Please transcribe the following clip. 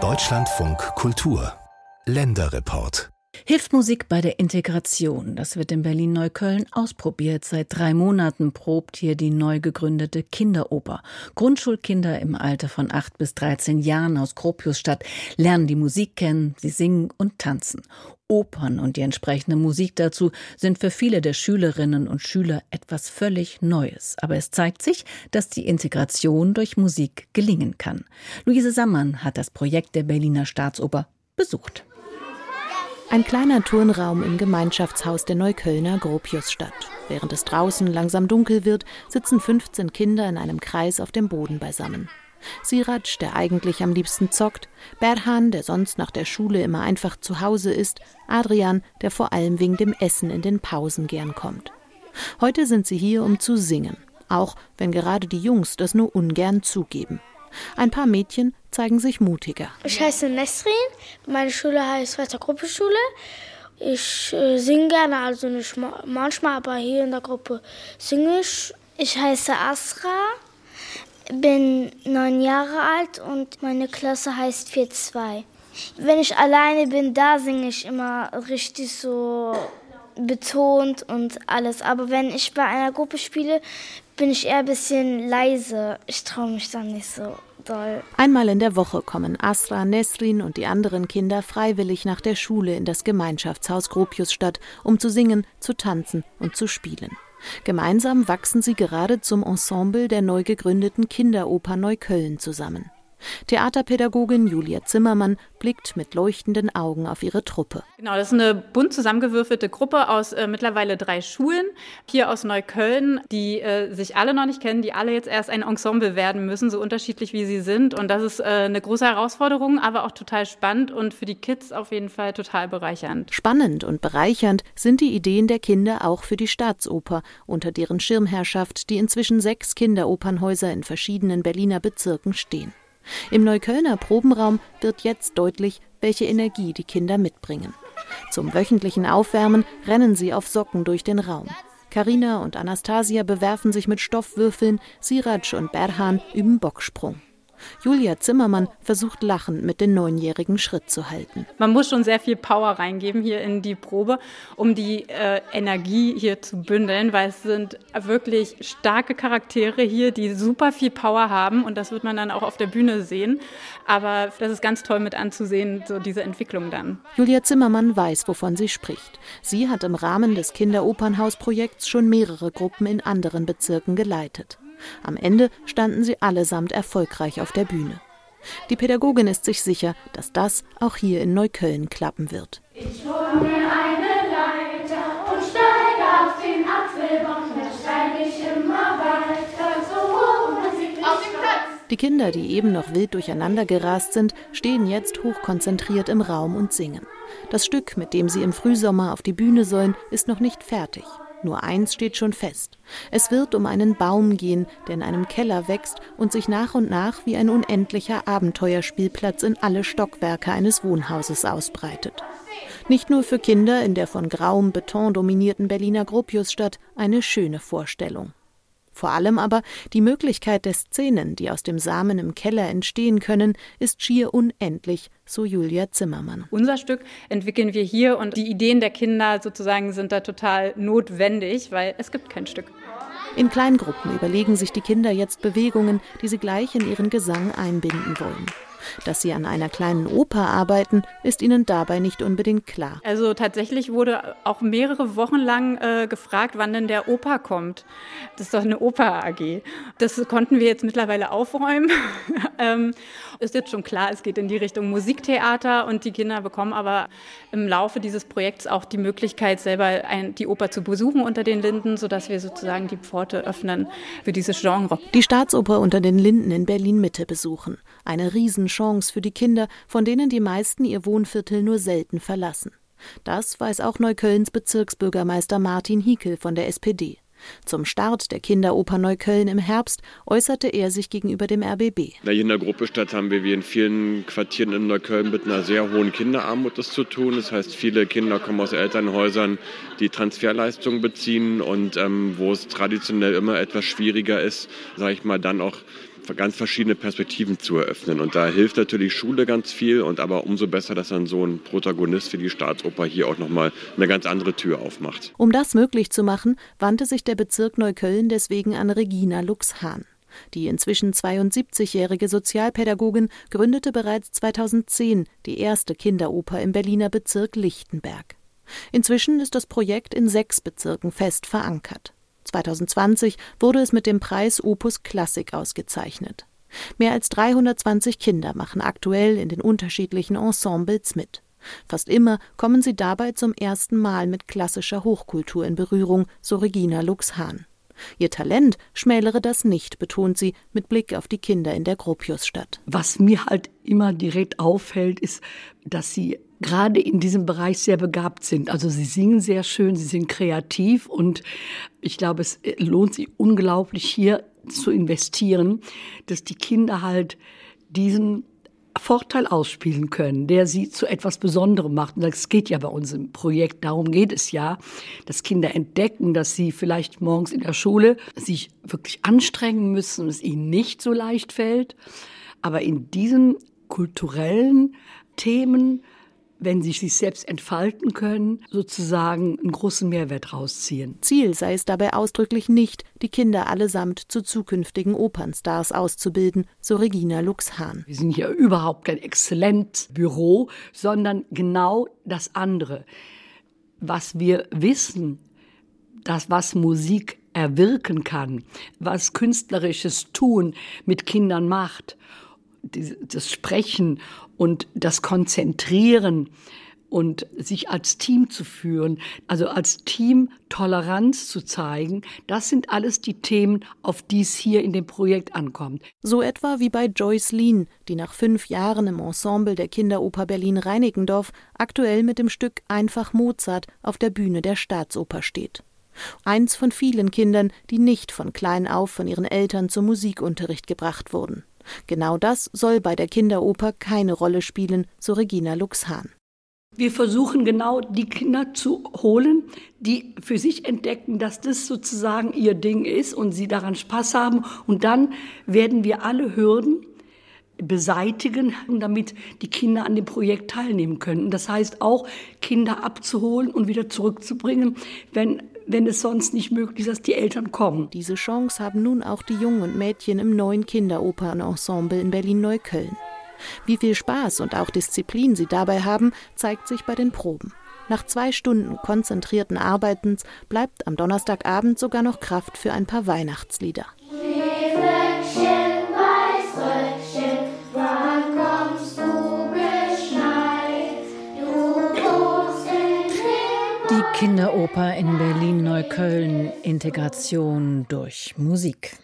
Deutschlandfunk Kultur Länderreport Hilft Musik bei der Integration? Das wird in Berlin-Neukölln ausprobiert. Seit drei Monaten probt hier die neu gegründete Kinderoper. Grundschulkinder im Alter von acht bis 13 Jahren aus Gropiusstadt lernen die Musik kennen, sie singen und tanzen. Opern und die entsprechende Musik dazu sind für viele der Schülerinnen und Schüler etwas völlig Neues. Aber es zeigt sich, dass die Integration durch Musik gelingen kann. Luise Sammann hat das Projekt der Berliner Staatsoper besucht. Ein kleiner Turnraum im Gemeinschaftshaus der Neuköllner Gropiusstadt. Während es draußen langsam dunkel wird, sitzen 15 Kinder in einem Kreis auf dem Boden beisammen. Siraj, der eigentlich am liebsten zockt, Berhan, der sonst nach der Schule immer einfach zu Hause ist, Adrian, der vor allem wegen dem Essen in den Pausen gern kommt. Heute sind sie hier, um zu singen, auch wenn gerade die Jungs das nur ungern zugeben. Ein paar Mädchen zeigen sich mutiger. Ich heiße Nesrin, meine Schule heißt Weiter Gruppeschule. Ich äh, singe gerne, also nicht manchmal, aber hier in der Gruppe singe ich. Ich heiße Asra, bin neun Jahre alt und meine Klasse heißt 4-2. Wenn ich alleine bin, da singe ich immer richtig so betont und alles. Aber wenn ich bei einer Gruppe spiele, bin ich eher ein bisschen leise. Ich traue mich dann nicht so doll. Einmal in der Woche kommen Asra, Nesrin und die anderen Kinder freiwillig nach der Schule in das Gemeinschaftshaus Gropiusstadt, um zu singen, zu tanzen und zu spielen. Gemeinsam wachsen sie gerade zum Ensemble der neu gegründeten Kinderoper Neukölln zusammen. Theaterpädagogin Julia Zimmermann blickt mit leuchtenden Augen auf ihre Truppe. Genau, das ist eine bunt zusammengewürfelte Gruppe aus äh, mittlerweile drei Schulen hier aus Neukölln, die äh, sich alle noch nicht kennen, die alle jetzt erst ein Ensemble werden müssen, so unterschiedlich wie sie sind. Und das ist äh, eine große Herausforderung, aber auch total spannend und für die Kids auf jeden Fall total bereichernd. Spannend und bereichernd sind die Ideen der Kinder auch für die Staatsoper, unter deren Schirmherrschaft die inzwischen sechs Kinderopernhäuser in verschiedenen Berliner Bezirken stehen. Im Neuköllner Probenraum wird jetzt deutlich, welche Energie die Kinder mitbringen. Zum wöchentlichen Aufwärmen rennen sie auf Socken durch den Raum. Karina und Anastasia bewerfen sich mit Stoffwürfeln, Siraj und Berhan üben Bocksprung. Julia Zimmermann versucht lachend mit den Neunjährigen Schritt zu halten. Man muss schon sehr viel Power reingeben hier in die Probe, um die äh, Energie hier zu bündeln, weil es sind wirklich starke Charaktere hier, die super viel Power haben und das wird man dann auch auf der Bühne sehen. Aber das ist ganz toll mit anzusehen, so diese Entwicklung dann. Julia Zimmermann weiß, wovon sie spricht. Sie hat im Rahmen des Kinderopernhausprojekts schon mehrere Gruppen in anderen Bezirken geleitet. Am Ende standen sie allesamt erfolgreich auf der Bühne. Die Pädagogin ist sich sicher, dass das auch hier in Neukölln klappen wird. Ich hol mir eine Leiter und steige auf den Apfelbaum, dann steige ich immer weiter so hoch und sie auf den Platz. Die Kinder, die eben noch wild durcheinander gerast sind, stehen jetzt hochkonzentriert im Raum und singen. Das Stück, mit dem sie im Frühsommer auf die Bühne sollen, ist noch nicht fertig. Nur eins steht schon fest. Es wird um einen Baum gehen, der in einem Keller wächst und sich nach und nach wie ein unendlicher Abenteuerspielplatz in alle Stockwerke eines Wohnhauses ausbreitet. Nicht nur für Kinder in der von grauem Beton dominierten Berliner Gropiusstadt eine schöne Vorstellung. Vor allem aber die Möglichkeit der Szenen, die aus dem Samen im Keller entstehen können, ist schier unendlich, so Julia Zimmermann. Unser Stück entwickeln wir hier und die Ideen der Kinder sozusagen sind da total notwendig, weil es gibt kein Stück. In Kleingruppen überlegen sich die Kinder jetzt Bewegungen, die sie gleich in ihren Gesang einbinden wollen. Dass sie an einer kleinen Oper arbeiten, ist ihnen dabei nicht unbedingt klar. Also tatsächlich wurde auch mehrere Wochen lang äh, gefragt, wann denn der Oper kommt. Das ist doch eine Oper AG. Das konnten wir jetzt mittlerweile aufräumen. ähm, ist jetzt schon klar, es geht in die Richtung Musiktheater und die Kinder bekommen aber im Laufe dieses Projekts auch die Möglichkeit, selber ein, die Oper zu besuchen unter den Linden, sodass wir sozusagen die Pforte öffnen für dieses Genre. Die Staatsoper unter den Linden in Berlin Mitte besuchen. Eine Riesenchance für die Kinder, von denen die meisten ihr Wohnviertel nur selten verlassen. Das weiß auch Neuköllns Bezirksbürgermeister Martin Hiekel von der SPD. Zum Start der Kinderoper Neukölln im Herbst äußerte er sich gegenüber dem RBB. Hier in der Gruppe Stadt haben wir wie in vielen Quartieren in Neukölln mit einer sehr hohen Kinderarmut das zu tun. Das heißt, viele Kinder kommen aus Elternhäusern, die Transferleistungen beziehen und ähm, wo es traditionell immer etwas schwieriger ist, sage ich mal, dann auch ganz verschiedene Perspektiven zu eröffnen. Und da hilft natürlich Schule ganz viel und aber umso besser, dass dann so ein Protagonist wie die Staatsoper hier auch nochmal eine ganz andere Tür aufmacht. Um das möglich zu machen, wandte sich der Bezirk Neukölln deswegen an Regina Lux-Hahn. Die inzwischen 72-jährige Sozialpädagogin gründete bereits 2010 die erste Kinderoper im Berliner Bezirk Lichtenberg. Inzwischen ist das Projekt in sechs Bezirken fest verankert. 2020 wurde es mit dem Preis Opus Klassik ausgezeichnet. Mehr als 320 Kinder machen aktuell in den unterschiedlichen Ensembles mit. Fast immer kommen sie dabei zum ersten Mal mit klassischer Hochkultur in Berührung, so Regina Lux-Hahn. Ihr Talent schmälere das nicht, betont sie mit Blick auf die Kinder in der Gropiusstadt. Was mir halt immer direkt auffällt, ist, dass sie gerade in diesem Bereich sehr begabt sind. Also sie singen sehr schön, sie sind kreativ und ich glaube, es lohnt sich unglaublich hier zu investieren, dass die Kinder halt diesen Vorteil ausspielen können, der sie zu etwas Besonderem macht. Und das geht ja bei uns im Projekt, darum geht es ja, dass Kinder entdecken, dass sie vielleicht morgens in der Schule sich wirklich anstrengen müssen es ihnen nicht so leicht fällt. Aber in diesen kulturellen Themen wenn sie sich selbst entfalten können, sozusagen einen großen Mehrwert rausziehen. Ziel sei es dabei ausdrücklich nicht, die Kinder allesamt zu zukünftigen Opernstars auszubilden, so Regina Lux-Hahn. Wir sind hier überhaupt kein Exzellenzbüro, sondern genau das andere. Was wir wissen, das was Musik erwirken kann, was künstlerisches Tun mit Kindern macht, das Sprechen und das Konzentrieren und sich als Team zu führen, also als Team Toleranz zu zeigen, das sind alles die Themen, auf die es hier in dem Projekt ankommt. So etwa wie bei Joyce Lean, die nach fünf Jahren im Ensemble der Kinderoper Berlin-Reinickendorf aktuell mit dem Stück Einfach Mozart auf der Bühne der Staatsoper steht. Eins von vielen Kindern, die nicht von klein auf von ihren Eltern zum Musikunterricht gebracht wurden. Genau das soll bei der Kinderoper keine Rolle spielen, so Regina Lux-Hahn. Wir versuchen genau die Kinder zu holen, die für sich entdecken, dass das sozusagen ihr Ding ist und sie daran Spaß haben. Und dann werden wir alle Hürden beseitigen, damit die Kinder an dem Projekt teilnehmen können. Das heißt auch, Kinder abzuholen und wieder zurückzubringen, wenn wenn es sonst nicht möglich ist, dass die Eltern kommen. Diese Chance haben nun auch die Jungen und Mädchen im neuen Kinderopernensemble in Berlin-Neukölln. Wie viel Spaß und auch Disziplin sie dabei haben, zeigt sich bei den Proben. Nach zwei Stunden konzentrierten Arbeitens bleibt am Donnerstagabend sogar noch Kraft für ein paar Weihnachtslieder. Kinderoper in Berlin-Neukölln. Integration durch Musik.